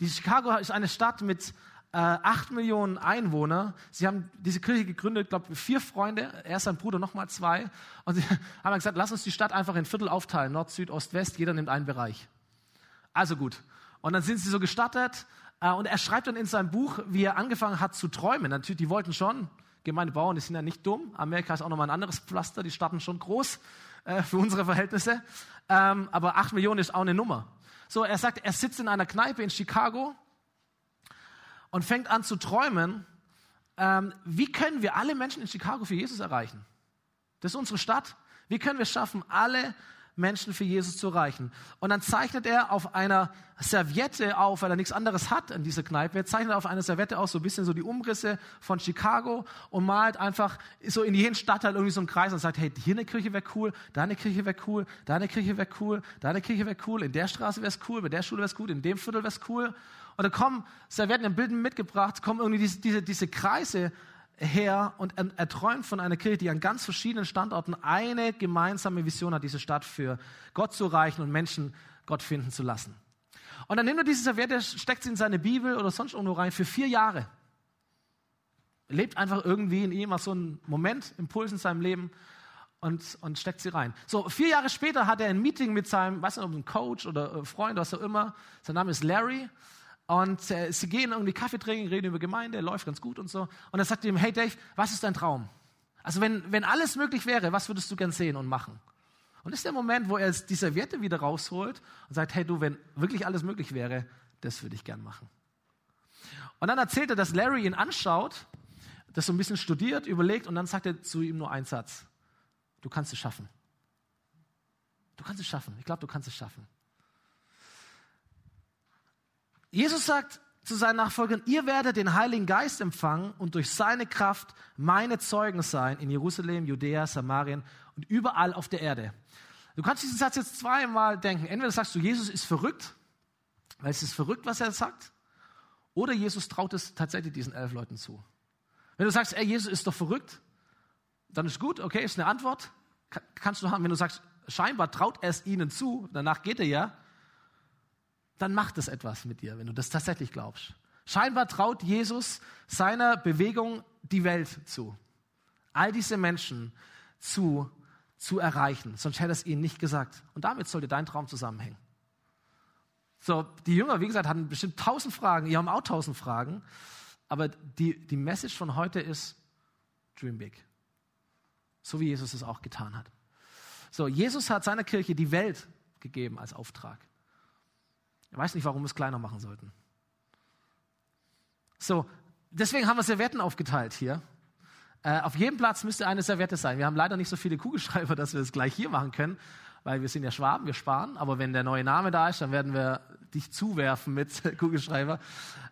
Die Chicago ist eine Stadt mit äh, 8 Millionen Einwohner. Sie haben diese Kirche gegründet, glaube vier Freunde, er ist sein Bruder, nochmal zwei. Und sie haben gesagt, lass uns die Stadt einfach in Viertel aufteilen, Nord, Süd, Ost, West, jeder nimmt einen Bereich. Also gut. Und dann sind sie so gestattet. Äh, und er schreibt dann in seinem Buch, wie er angefangen hat zu träumen. Natürlich, die wollten schon, Gemeindebauern, die sind ja nicht dumm. Amerika ist auch nochmal ein anderes Pflaster, die starten schon groß äh, für unsere Verhältnisse. Ähm, aber 8 Millionen ist auch eine Nummer. So, er sagt, er sitzt in einer Kneipe in Chicago und fängt an zu träumen, ähm, wie können wir alle Menschen in Chicago für Jesus erreichen? Das ist unsere Stadt. Wie können wir es schaffen, alle Menschen für Jesus zu erreichen? Und dann zeichnet er auf einer Serviette auf, weil er nichts anderes hat in dieser Kneipe, er zeichnet auf einer Serviette aus so ein bisschen so die Umrisse von Chicago und malt einfach so in jeden Stadtteil irgendwie so einen Kreis und sagt, hey, hier eine Kirche wäre cool, da eine Kirche wäre cool, da eine Kirche wäre cool, da eine Kirche wäre cool, in der Straße wäre es cool, bei der Schule wäre es gut, in dem Viertel wäre es cool. Da kommen, da werden Bilden mitgebracht, kommen irgendwie diese, diese, diese Kreise her und er, träumt von einer Kirche, die an ganz verschiedenen Standorten eine gemeinsame Vision hat, diese Stadt für Gott zu erreichen und Menschen Gott finden zu lassen. Und dann nimmt er diese Serviette, steckt sie in seine Bibel oder sonst irgendwo rein für vier Jahre. Lebt einfach irgendwie in ihm so einen Moment, Impuls in seinem Leben und, und steckt sie rein. So, vier Jahre später hat er ein Meeting mit seinem, weiß nicht, ob ein Coach oder Freund, was auch immer. Sein Name ist Larry. Und äh, sie gehen irgendwie Kaffee trinken, reden über Gemeinde, läuft ganz gut und so. Und er sagt ihm, hey Dave, was ist dein Traum? Also wenn, wenn alles möglich wäre, was würdest du gern sehen und machen? Und das ist der Moment, wo er die Serviette wieder rausholt und sagt, hey du, wenn wirklich alles möglich wäre, das würde ich gern machen. Und dann erzählt er, dass Larry ihn anschaut, das so ein bisschen studiert, überlegt und dann sagt er zu ihm nur einen Satz. Du kannst es schaffen. Du kannst es schaffen. Ich glaube, du kannst es schaffen. Jesus sagt zu seinen Nachfolgern, ihr werdet den Heiligen Geist empfangen und durch seine Kraft meine Zeugen sein in Jerusalem, Judäa, Samarien und überall auf der Erde. Du kannst diesen Satz jetzt zweimal denken. Entweder sagst du, Jesus ist verrückt, weil es ist verrückt, was er sagt, oder Jesus traut es tatsächlich diesen elf Leuten zu. Wenn du sagst, ey, Jesus ist doch verrückt, dann ist gut, okay, ist eine Antwort. Kannst du haben, wenn du sagst, scheinbar traut er es ihnen zu, danach geht er ja, dann macht es etwas mit dir, wenn du das tatsächlich glaubst. Scheinbar traut Jesus seiner Bewegung die Welt zu. All diese Menschen zu, zu erreichen. Sonst hätte es ihnen nicht gesagt. Und damit sollte dein Traum zusammenhängen. So, die Jünger, wie gesagt, hatten bestimmt tausend Fragen. Ihr haben auch tausend Fragen. Aber die, die Message von heute ist, dream big. So wie Jesus es auch getan hat. So, Jesus hat seiner Kirche die Welt gegeben als Auftrag. Ich weiß nicht, warum wir es kleiner machen sollten. So, deswegen haben wir Servietten aufgeteilt hier. Äh, auf jedem Platz müsste eine Serviette sein. Wir haben leider nicht so viele Kugelschreiber, dass wir es gleich hier machen können, weil wir sind ja Schwaben, wir sparen. Aber wenn der neue Name da ist, dann werden wir dich zuwerfen mit Kugelschreiber.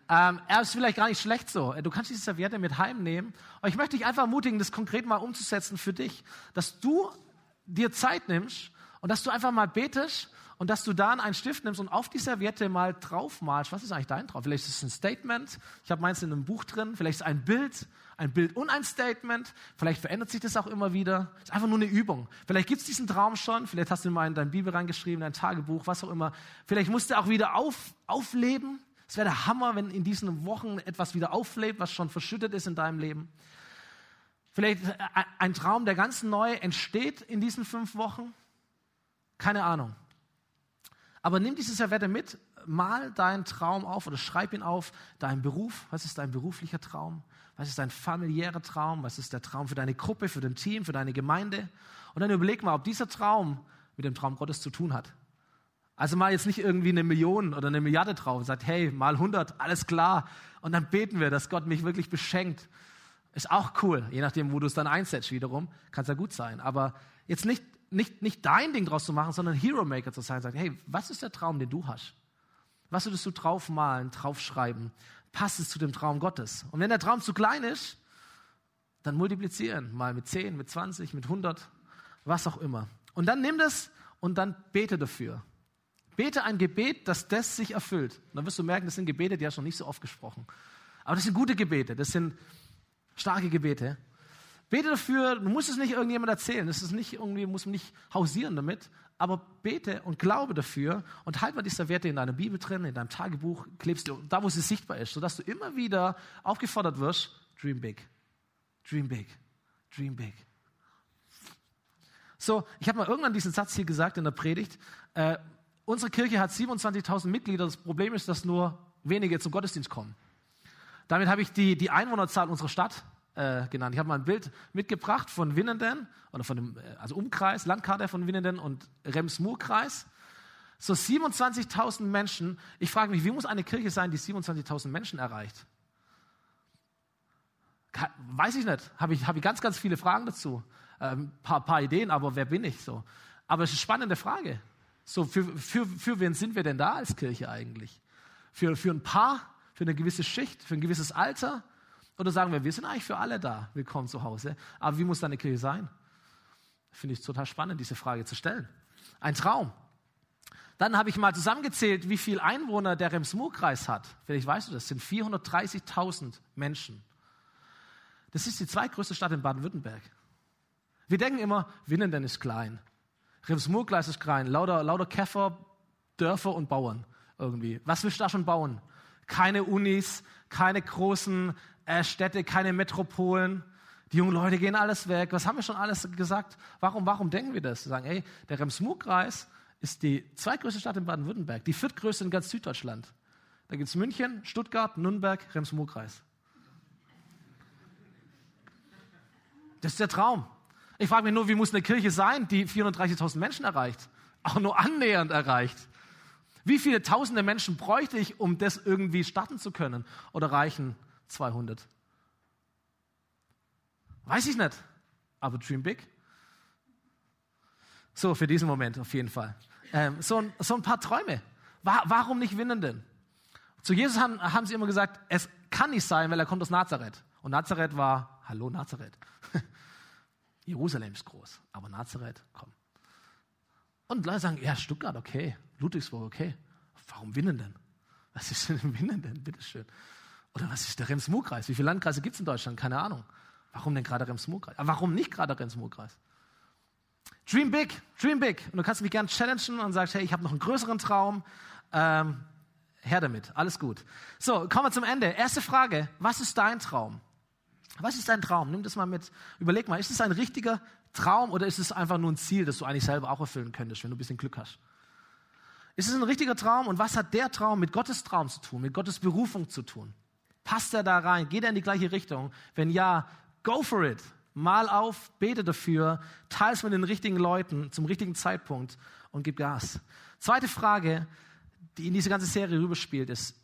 Ähm, er ist vielleicht gar nicht schlecht so. Du kannst diese Serviette mit heimnehmen. Aber ich möchte dich einfach ermutigen, das konkret mal umzusetzen für dich, dass du dir Zeit nimmst und dass du einfach mal betest und dass du dann einen Stift nimmst und auf die Serviette mal draufmalst. Was ist eigentlich dein Traum? Vielleicht ist es ein Statement. Ich habe meins in einem Buch drin. Vielleicht ist ein Bild, ein Bild und ein Statement. Vielleicht verändert sich das auch immer wieder. Es ist einfach nur eine Übung. Vielleicht gibt es diesen Traum schon. Vielleicht hast du ihn mal in dein Bibel reingeschrieben, dein Tagebuch, was auch immer. Vielleicht musst du auch wieder auf, aufleben. Es wäre der Hammer, wenn in diesen Wochen etwas wieder auflebt, was schon verschüttet ist in deinem Leben. Vielleicht ein Traum, der ganz neu entsteht in diesen fünf Wochen. Keine Ahnung. Aber nimm diese Servette mit, mal deinen Traum auf oder schreib ihn auf, deinen Beruf. Was ist dein beruflicher Traum? Was ist dein familiärer Traum? Was ist der Traum für deine Gruppe, für dein Team, für deine Gemeinde? Und dann überleg mal, ob dieser Traum mit dem Traum Gottes zu tun hat. Also mal jetzt nicht irgendwie eine Million oder eine Milliarde drauf und sagt, hey, mal 100, alles klar. Und dann beten wir, dass Gott mich wirklich beschenkt. Ist auch cool, je nachdem, wo du es dann einsetzt wiederum. Kann es ja gut sein. Aber jetzt nicht nicht, nicht dein Ding draus zu machen, sondern Hero Maker zu sein. Sagen, hey, was ist der Traum, den du hast? Was würdest du draufmalen, draufschreiben? Passt es zu dem Traum Gottes? Und wenn der Traum zu klein ist, dann multiplizieren. Mal mit 10, mit 20, mit 100, was auch immer. Und dann nimm das und dann bete dafür. Bete ein Gebet, dass das sich erfüllt. Und dann wirst du merken, das sind Gebete, die hast du noch nicht so oft gesprochen. Aber das sind gute Gebete, das sind starke Gebete. Bete dafür, du musst es nicht irgendjemand erzählen, das ist nicht irgendwie, muss man nicht hausieren damit, aber bete und glaube dafür und halt mal diese Werte in deiner Bibel drin, in deinem Tagebuch, klebst du da, wo sie sichtbar ist, sodass du immer wieder aufgefordert wirst, dream big, dream big, dream big. So, ich habe mal irgendwann diesen Satz hier gesagt in der Predigt. Äh, unsere Kirche hat 27.000 Mitglieder. Das Problem ist, dass nur wenige zum Gottesdienst kommen. Damit habe ich die, die Einwohnerzahl unserer Stadt äh, genannt. Ich habe mal ein Bild mitgebracht von Winnenden, oder von dem, äh, also Umkreis, Landkarte von Winnenden und Rems-Murr-Kreis. So 27.000 Menschen. Ich frage mich, wie muss eine Kirche sein, die 27.000 Menschen erreicht? Weiß ich nicht. Habe ich, hab ich ganz, ganz viele Fragen dazu. Ein ähm, paar, paar Ideen, aber wer bin ich so? Aber es ist eine spannende Frage. So, für, für, für wen sind wir denn da als Kirche eigentlich? Für, für ein Paar, für eine gewisse Schicht, für ein gewisses Alter? Oder sagen wir, wir sind eigentlich für alle da, willkommen zu Hause. Aber wie muss deine Kirche sein? Finde ich total spannend, diese Frage zu stellen. Ein Traum. Dann habe ich mal zusammengezählt, wie viele Einwohner der Rems-Murr-Kreis hat. Vielleicht weißt du das, sind 430.000 Menschen. Das ist die zweitgrößte Stadt in Baden-Württemberg. Wir denken immer, Winnenden ist klein. Rems-Murr-Kreis ist klein. Lauter, lauter Käfer, Dörfer und Bauern irgendwie. Was willst du da schon bauen? Keine Unis, keine großen äh, Städte, keine Metropolen. Die jungen Leute gehen alles weg. Was haben wir schon alles gesagt? Warum, warum denken wir das? Wir sagen, ey, der Rems-Murr-Kreis ist die zweitgrößte Stadt in Baden-Württemberg, die viertgrößte in ganz Süddeutschland. Da gibt es München, Stuttgart, Nürnberg, Rems-Murr-Kreis. Das ist der Traum. Ich frage mich nur, wie muss eine Kirche sein, die 430.000 Menschen erreicht? Auch nur annähernd erreicht. Wie viele tausende Menschen bräuchte ich, um das irgendwie starten zu können? Oder reichen 200? Weiß ich nicht. Aber dream big. So, für diesen Moment auf jeden Fall. Ähm, so, ein, so ein paar Träume. War, warum nicht Winnenden? Zu Jesus haben, haben sie immer gesagt, es kann nicht sein, weil er kommt aus Nazareth. Und Nazareth war, hallo Nazareth. Jerusalem ist groß, aber Nazareth, komm. Und Leute sagen, ja, Stuttgart, okay, Ludwigsburg, okay. Warum Winnenden? Was ist denn Winnenden? Bitteschön. Oder was ist der Rems-Murr-Kreis? Wie viele Landkreise gibt es in Deutschland? Keine Ahnung. Warum denn gerade Rems-Murr-Kreis? Aber warum nicht gerade Rems-Murr-Kreis? Dream big, dream big. Und du kannst mich gerne challengen und sagst, hey, ich habe noch einen größeren Traum. Ähm, her damit, alles gut. So, kommen wir zum Ende. Erste Frage, was ist dein Traum? Was ist dein Traum? Nimm das mal mit. Überleg mal, ist es ein richtiger Traum oder ist es einfach nur ein Ziel, das du eigentlich selber auch erfüllen könntest, wenn du ein bisschen Glück hast? Ist es ein richtiger Traum und was hat der Traum mit Gottes Traum zu tun, mit Gottes Berufung zu tun? Passt er da rein? Geht er in die gleiche Richtung? Wenn ja, go for it. Mal auf, bete dafür, teile es mit den richtigen Leuten zum richtigen Zeitpunkt und gib Gas. Zweite Frage, die in diese ganze Serie rüberspielt, ist,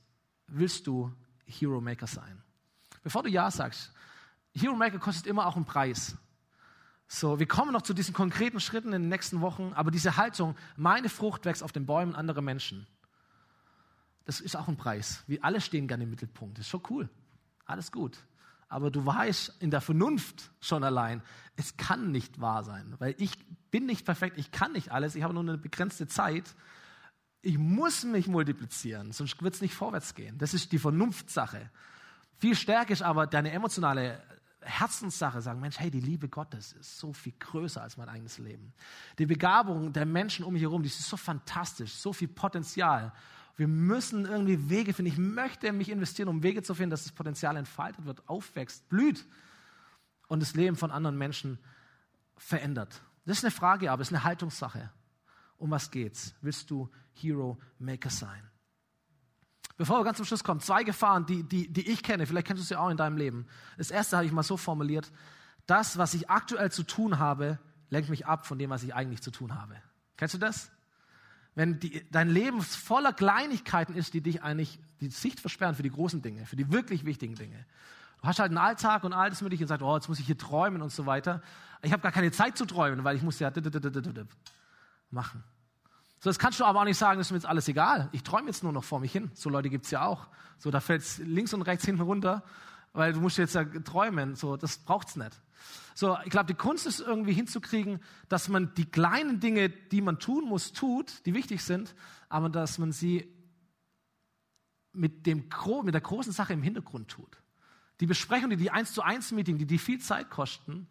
willst du Hero Maker sein? Bevor du Ja sagst, Hero Maker kostet immer auch einen Preis. So, wir kommen noch zu diesen konkreten Schritten in den nächsten Wochen, aber diese Haltung, meine Frucht wächst auf den Bäumen anderer Menschen, das ist auch ein Preis. Wir alle stehen gerne im Mittelpunkt. Das ist schon cool. Alles gut. Aber du weißt in der Vernunft schon allein, es kann nicht wahr sein, weil ich bin nicht perfekt, ich kann nicht alles, ich habe nur eine begrenzte Zeit. Ich muss mich multiplizieren, sonst wird es nicht vorwärts gehen. Das ist die Vernunftsache. Viel stärker ist aber deine emotionale Herzenssache sagen, Mensch, hey, die Liebe Gottes ist so viel größer als mein eigenes Leben. Die Begabung der Menschen um mich herum, die ist so fantastisch, so viel Potenzial. Wir müssen irgendwie Wege finden. Ich möchte mich investieren, um Wege zu finden, dass das Potenzial entfaltet wird, aufwächst, blüht und das Leben von anderen Menschen verändert. Das ist eine Frage, aber es ist eine Haltungssache. Um was geht's? Willst du Hero Maker sein? Bevor wir ganz zum Schluss kommen, zwei Gefahren, die, die, die ich kenne, vielleicht kennst du sie auch in deinem Leben. Das erste habe ich mal so formuliert, das, was ich aktuell zu tun habe, lenkt mich ab von dem, was ich eigentlich zu tun habe. Kennst du das? Wenn die, dein Leben voller Kleinigkeiten ist, die dich eigentlich die Sicht versperren für die großen Dinge, für die wirklich wichtigen Dinge. Du hast halt einen Alltag und alles mögliche und sagst, oh, jetzt muss ich hier träumen und so weiter. Ich habe gar keine Zeit zu träumen, weil ich muss ja machen. So, das kannst du aber auch nicht sagen, das ist mir jetzt alles egal. Ich träume jetzt nur noch vor mich hin. So Leute gibt es ja auch. So, da fällt es links und rechts hinten runter, weil du musst jetzt ja träumen. So, das braucht es nicht. So, ich glaube, die Kunst ist irgendwie hinzukriegen, dass man die kleinen Dinge, die man tun muss, tut, die wichtig sind, aber dass man sie mit, dem, mit der großen Sache im Hintergrund tut. Die Besprechungen, die 1 zu 1 Meeting, die, die viel Zeit kosten,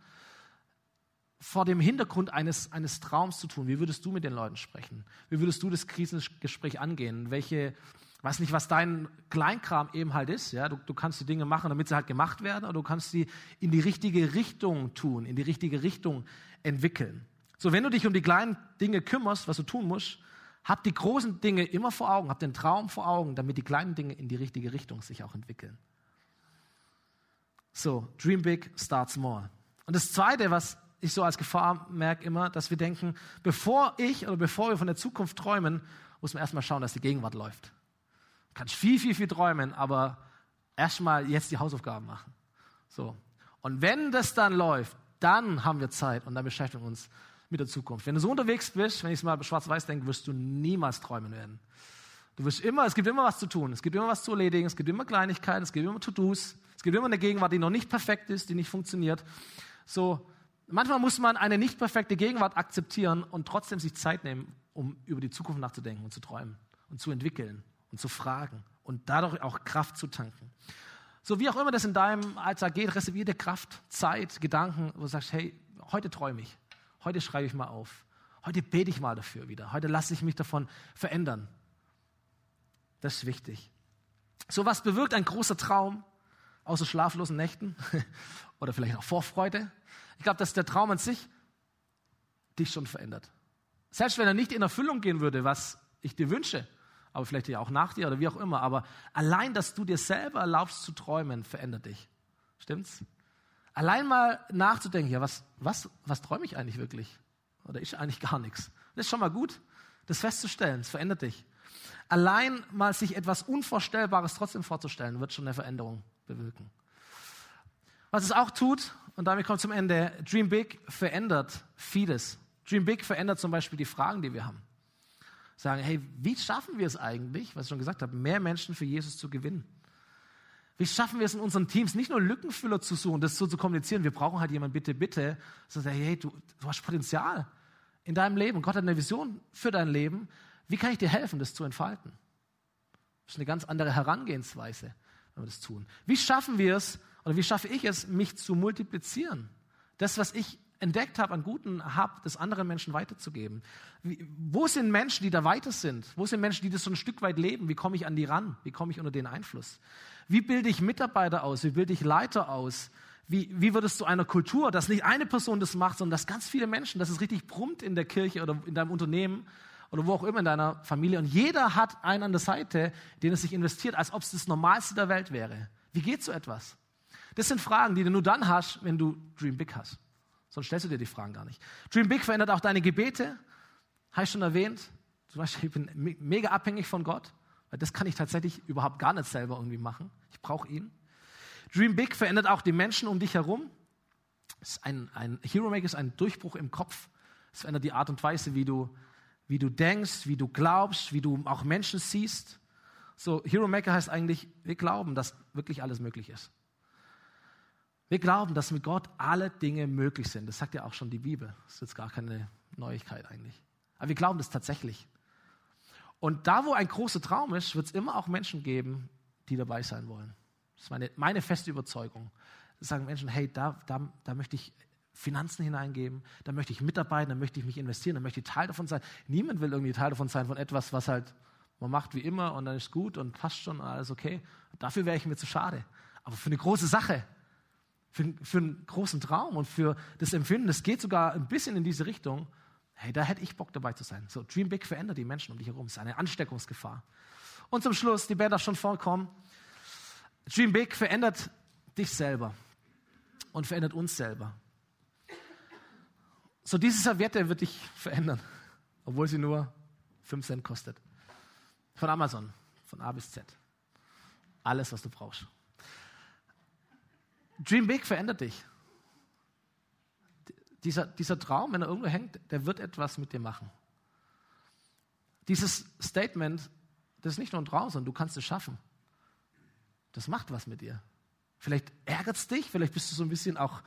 vor dem Hintergrund eines, eines Traums zu tun. Wie würdest du mit den Leuten sprechen? Wie würdest du das Krisengespräch angehen? Welche, weiß nicht, was dein Kleinkram eben halt ist. Ja? Du, du kannst die Dinge machen, damit sie halt gemacht werden, oder du kannst sie in die richtige Richtung tun, in die richtige Richtung entwickeln. So, wenn du dich um die kleinen Dinge kümmerst, was du tun musst, hab die großen Dinge immer vor Augen, hab den Traum vor Augen, damit die kleinen Dinge in die richtige Richtung sich auch entwickeln. So, dream big, start small. Und das Zweite, was ich so als Gefahr merke immer, dass wir denken, bevor ich oder bevor wir von der Zukunft träumen, muss man erstmal schauen, dass die Gegenwart läuft. Kannst viel, viel, viel träumen, aber erstmal jetzt die Hausaufgaben machen. So. Und wenn das dann läuft, dann haben wir Zeit und dann beschäftigen wir uns mit der Zukunft. Wenn du so unterwegs bist, wenn ich es mal schwarz-weiß denke, wirst du niemals träumen werden. Du wirst immer, es gibt immer was zu tun, es gibt immer was zu erledigen, es gibt immer Kleinigkeiten, es gibt immer To-Dos, es gibt immer eine Gegenwart, die noch nicht perfekt ist, die nicht funktioniert. So, Manchmal muss man eine nicht perfekte Gegenwart akzeptieren und trotzdem sich Zeit nehmen, um über die Zukunft nachzudenken und zu träumen und zu entwickeln und zu fragen und dadurch auch Kraft zu tanken. So wie auch immer das in deinem Alltag geht, reserviere dir Kraft, Zeit, Gedanken, wo du sagst, hey, heute träume ich, heute schreibe ich mal auf, heute bete ich mal dafür wieder, heute lasse ich mich davon verändern. Das ist wichtig. So was bewirkt ein großer Traum, außer schlaflosen Nächten oder vielleicht auch Vorfreude? Ich glaube, dass der Traum an sich dich schon verändert. Selbst wenn er nicht in Erfüllung gehen würde, was ich dir wünsche, aber vielleicht ja auch nach dir oder wie auch immer, aber allein, dass du dir selber erlaubst zu träumen, verändert dich. Stimmt's? Allein mal nachzudenken, ja, was, was, was träume ich eigentlich wirklich? Oder ist eigentlich gar nichts? Das ist schon mal gut, das festzustellen, es verändert dich. Allein mal sich etwas Unvorstellbares trotzdem vorzustellen, wird schon eine Veränderung bewirken. Was es auch tut, und damit kommt zum Ende, Dream Big verändert vieles. Dream Big verändert zum Beispiel die Fragen, die wir haben. Sagen, hey, wie schaffen wir es eigentlich, was ich schon gesagt habe, mehr Menschen für Jesus zu gewinnen? Wie schaffen wir es in unseren Teams, nicht nur Lückenfüller zu suchen, das so zu kommunizieren, wir brauchen halt jemanden, bitte, bitte, sondern hey, du, du hast Potenzial in deinem Leben. Gott hat eine Vision für dein Leben. Wie kann ich dir helfen, das zu entfalten? Das ist eine ganz andere Herangehensweise, wenn wir das tun. Wie schaffen wir es, oder wie schaffe ich es, mich zu multiplizieren? Das, was ich entdeckt habe an Guten, habe, das anderen Menschen weiterzugeben. Wie, wo sind Menschen, die da weiter sind? Wo sind Menschen, die das so ein Stück weit leben? Wie komme ich an die ran? Wie komme ich unter den Einfluss? Wie bilde ich Mitarbeiter aus? Wie bilde ich Leiter aus? Wie, wie wird es zu einer Kultur, dass nicht eine Person das macht, sondern dass ganz viele Menschen, dass es richtig brummt in der Kirche oder in deinem Unternehmen oder wo auch immer in deiner Familie und jeder hat einen an der Seite, den es sich investiert, als ob es das Normalste der Welt wäre. Wie geht so etwas? Das sind Fragen, die du nur dann hast, wenn du Dream Big hast. Sonst stellst du dir die Fragen gar nicht. Dream Big verändert auch deine Gebete. Habe ich schon erwähnt. Zum Beispiel, ich bin mega abhängig von Gott. Weil das kann ich tatsächlich überhaupt gar nicht selber irgendwie machen. Ich brauche ihn. Dream Big verändert auch die Menschen um dich herum. Ein, ein Hero Maker ist ein Durchbruch im Kopf. Es verändert die Art und Weise, wie du, wie du denkst, wie du glaubst, wie du auch Menschen siehst. So, Hero Maker heißt eigentlich, wir glauben, dass wirklich alles möglich ist. Wir glauben, dass mit Gott alle Dinge möglich sind. Das sagt ja auch schon die Bibel. Das ist jetzt gar keine Neuigkeit eigentlich. Aber wir glauben das tatsächlich. Und da, wo ein großer Traum ist, wird es immer auch Menschen geben, die dabei sein wollen. Das ist meine, meine feste Überzeugung. Da sagen Menschen, hey, da, da, da möchte ich Finanzen hineingeben, da möchte ich mitarbeiten, da möchte ich mich investieren, da möchte ich Teil davon sein. Niemand will irgendwie Teil davon sein von etwas, was halt man macht wie immer und dann ist gut und passt schon und alles okay. Dafür wäre ich mir zu schade. Aber für eine große Sache, für, für einen großen Traum und für das Empfinden, das geht sogar ein bisschen in diese Richtung. Hey, da hätte ich Bock dabei zu sein. So, Dream Big verändert die Menschen um dich herum. Das ist eine Ansteckungsgefahr. Und zum Schluss, die Band darf schon vorkommen. Dream Big verändert dich selber und verändert uns selber. So, diese Serviette wird dich verändern, obwohl sie nur 5 Cent kostet. Von Amazon, von A bis Z. Alles, was du brauchst. Dream Big verändert dich. Dieser, dieser Traum, wenn er irgendwo hängt, der wird etwas mit dir machen. Dieses Statement, das ist nicht nur ein Traum, sondern du kannst es schaffen. Das macht was mit dir. Vielleicht ärgert es dich, vielleicht bist du so ein bisschen auch,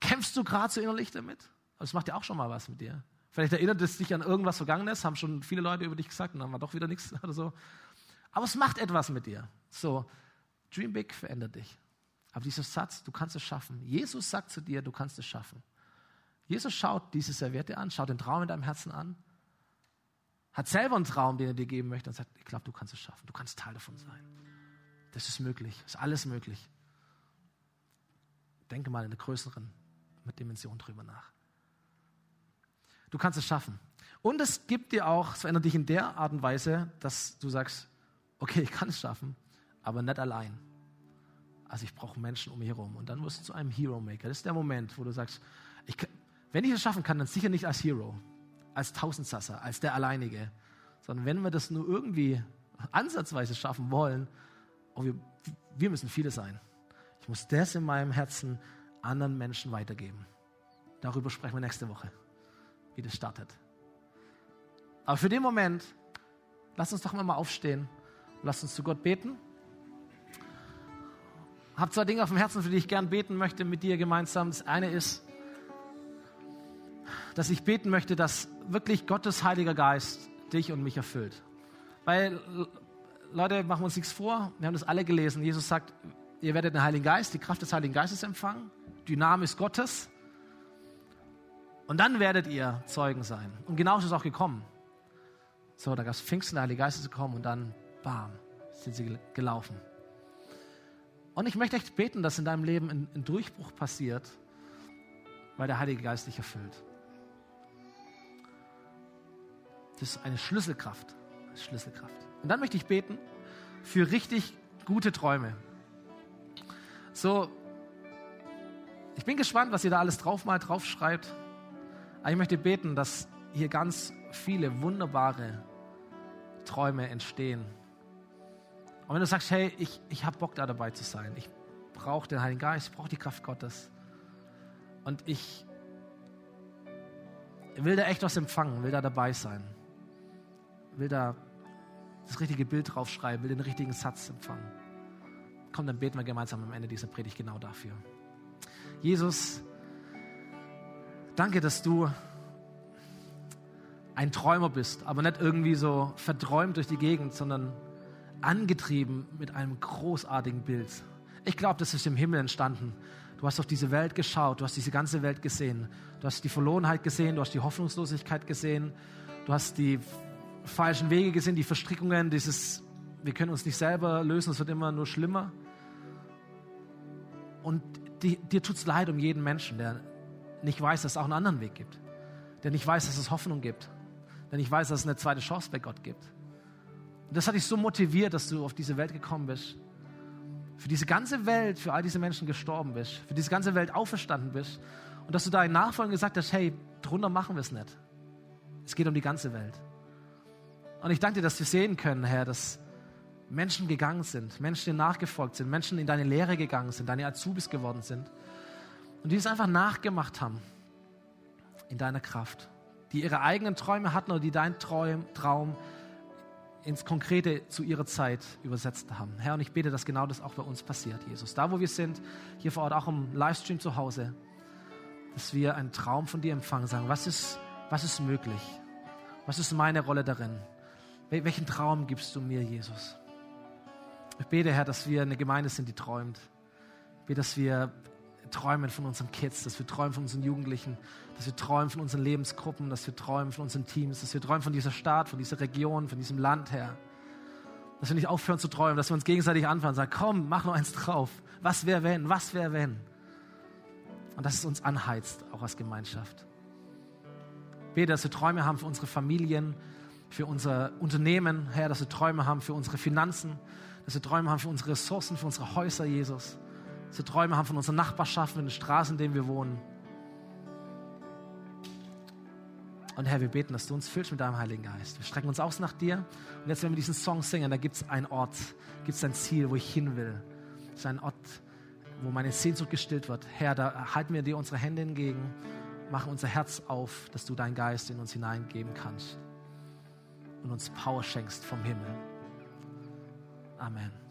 kämpfst du gerade so innerlich damit. Aber es macht ja auch schon mal was mit dir. Vielleicht erinnert es dich an irgendwas Vergangenes, haben schon viele Leute über dich gesagt und dann war doch wieder nichts oder so. Aber es macht etwas mit dir. So, Dream Big verändert dich. Aber dieser Satz, du kannst es schaffen. Jesus sagt zu dir, du kannst es schaffen. Jesus schaut diese Serviette an, schaut den Traum in deinem Herzen an, hat selber einen Traum, den er dir geben möchte und sagt, ich glaube, du kannst es schaffen. Du kannst Teil davon sein. Das ist möglich, ist alles möglich. Denke mal in der größeren Dimension drüber nach. Du kannst es schaffen. Und es gibt dir auch, es verändert dich in der Art und Weise, dass du sagst, okay, ich kann es schaffen, aber nicht allein. Also ich brauche Menschen um mich herum. Und dann wirst du zu einem Hero Maker. Das ist der Moment, wo du sagst, ich, wenn ich es schaffen kann, dann sicher nicht als Hero, als Tausendsasser, als der Alleinige, sondern wenn wir das nur irgendwie ansatzweise schaffen wollen, oh, wir, wir müssen viele sein. Ich muss das in meinem Herzen anderen Menschen weitergeben. Darüber sprechen wir nächste Woche wie das startet. Aber für den Moment, lass uns doch mal aufstehen und lass uns zu Gott beten. Habe zwei Dinge auf dem Herzen, für die ich gern beten möchte mit dir gemeinsam. Das eine ist, dass ich beten möchte, dass wirklich Gottes Heiliger Geist dich und mich erfüllt. Weil, Leute, machen wir uns nichts vor, wir haben das alle gelesen. Jesus sagt, ihr werdet den Heiligen Geist, die Kraft des Heiligen Geistes empfangen, Dynamis Gottes. Und dann werdet ihr Zeugen sein. Und genau ist es auch gekommen. So, da gab es Pfingsten, der Heilige Geist ist gekommen und dann, bam, sind sie gelaufen. Und ich möchte echt beten, dass in deinem Leben ein, ein Durchbruch passiert, weil der Heilige Geist dich erfüllt. Das ist eine Schlüsselkraft. Eine Schlüsselkraft. Und dann möchte ich beten für richtig gute Träume. So, ich bin gespannt, was ihr da alles drauf mal draufschreibt. Aber ich möchte beten, dass hier ganz viele wunderbare Träume entstehen. Und wenn du sagst, hey, ich, ich habe Bock da dabei zu sein, ich brauche den Heiligen Geist, ich brauche die Kraft Gottes und ich will da echt was empfangen, will da dabei sein, will da das richtige Bild draufschreiben, will den richtigen Satz empfangen. Komm, dann beten wir gemeinsam am Ende dieser Predigt genau dafür. Jesus, Danke, dass du ein Träumer bist, aber nicht irgendwie so verträumt durch die Gegend, sondern angetrieben mit einem großartigen Bild. Ich glaube, das ist im Himmel entstanden. Du hast auf diese Welt geschaut, du hast diese ganze Welt gesehen. Du hast die Verlorenheit gesehen, du hast die Hoffnungslosigkeit gesehen, du hast die falschen Wege gesehen, die Verstrickungen, dieses, wir können uns nicht selber lösen, es wird immer nur schlimmer. Und die, dir tut es leid um jeden Menschen, der nicht weiß, dass es auch einen anderen Weg gibt. Der nicht weiß, dass es Hoffnung gibt. Der nicht weiß, dass es eine zweite Chance bei Gott gibt. Und das hat dich so motiviert, dass du auf diese Welt gekommen bist. Für diese ganze Welt, für all diese Menschen gestorben bist. Für diese ganze Welt auferstanden bist. Und dass du da in Nachfolgen gesagt hast, hey, drunter machen wir es nicht. Es geht um die ganze Welt. Und ich danke dir, dass wir sehen können, Herr, dass Menschen gegangen sind, Menschen dir nachgefolgt sind, Menschen in deine Lehre gegangen sind, deine Azubis geworden sind und die es einfach nachgemacht haben in deiner Kraft, die ihre eigenen Träume hatten oder die deinen Traum, Traum ins Konkrete zu ihrer Zeit übersetzt haben. Herr, und ich bete, dass genau das auch bei uns passiert, Jesus. Da, wo wir sind, hier vor Ort, auch im Livestream zu Hause, dass wir einen Traum von dir empfangen, sagen, was ist, was ist möglich? Was ist meine Rolle darin? Welchen Traum gibst du mir, Jesus? Ich bete, Herr, dass wir eine Gemeinde sind, die träumt. Ich bete, dass wir träumen von unseren Kids, dass wir träumen von unseren Jugendlichen, dass wir träumen von unseren Lebensgruppen, dass wir träumen von unseren Teams, dass wir träumen von dieser Stadt, von dieser Region, von diesem Land, Herr. Dass wir nicht aufhören zu träumen, dass wir uns gegenseitig anfangen und sagen, komm, mach noch eins drauf. Was wäre wenn? Was wäre wenn? Und dass es uns anheizt, auch als Gemeinschaft. Bete, dass wir Träume haben für unsere Familien, für unser Unternehmen, Herr, dass wir Träume haben für unsere Finanzen, dass wir Träume haben für unsere Ressourcen, für unsere Häuser, Jesus wir Träume haben von unserer Nachbarschaft, von den Straßen, in denen wir wohnen. Und Herr, wir beten, dass du uns füllst mit deinem Heiligen Geist. Wir strecken uns aus nach dir. Und jetzt, wenn wir diesen Song singen, da gibt es einen Ort, gibt es ein Ziel, wo ich hin will. Es ist ein Ort, wo meine Sehnsucht gestillt wird. Herr, da halten wir dir unsere Hände entgegen, machen unser Herz auf, dass du deinen Geist in uns hineingeben kannst und uns Power schenkst vom Himmel. Amen.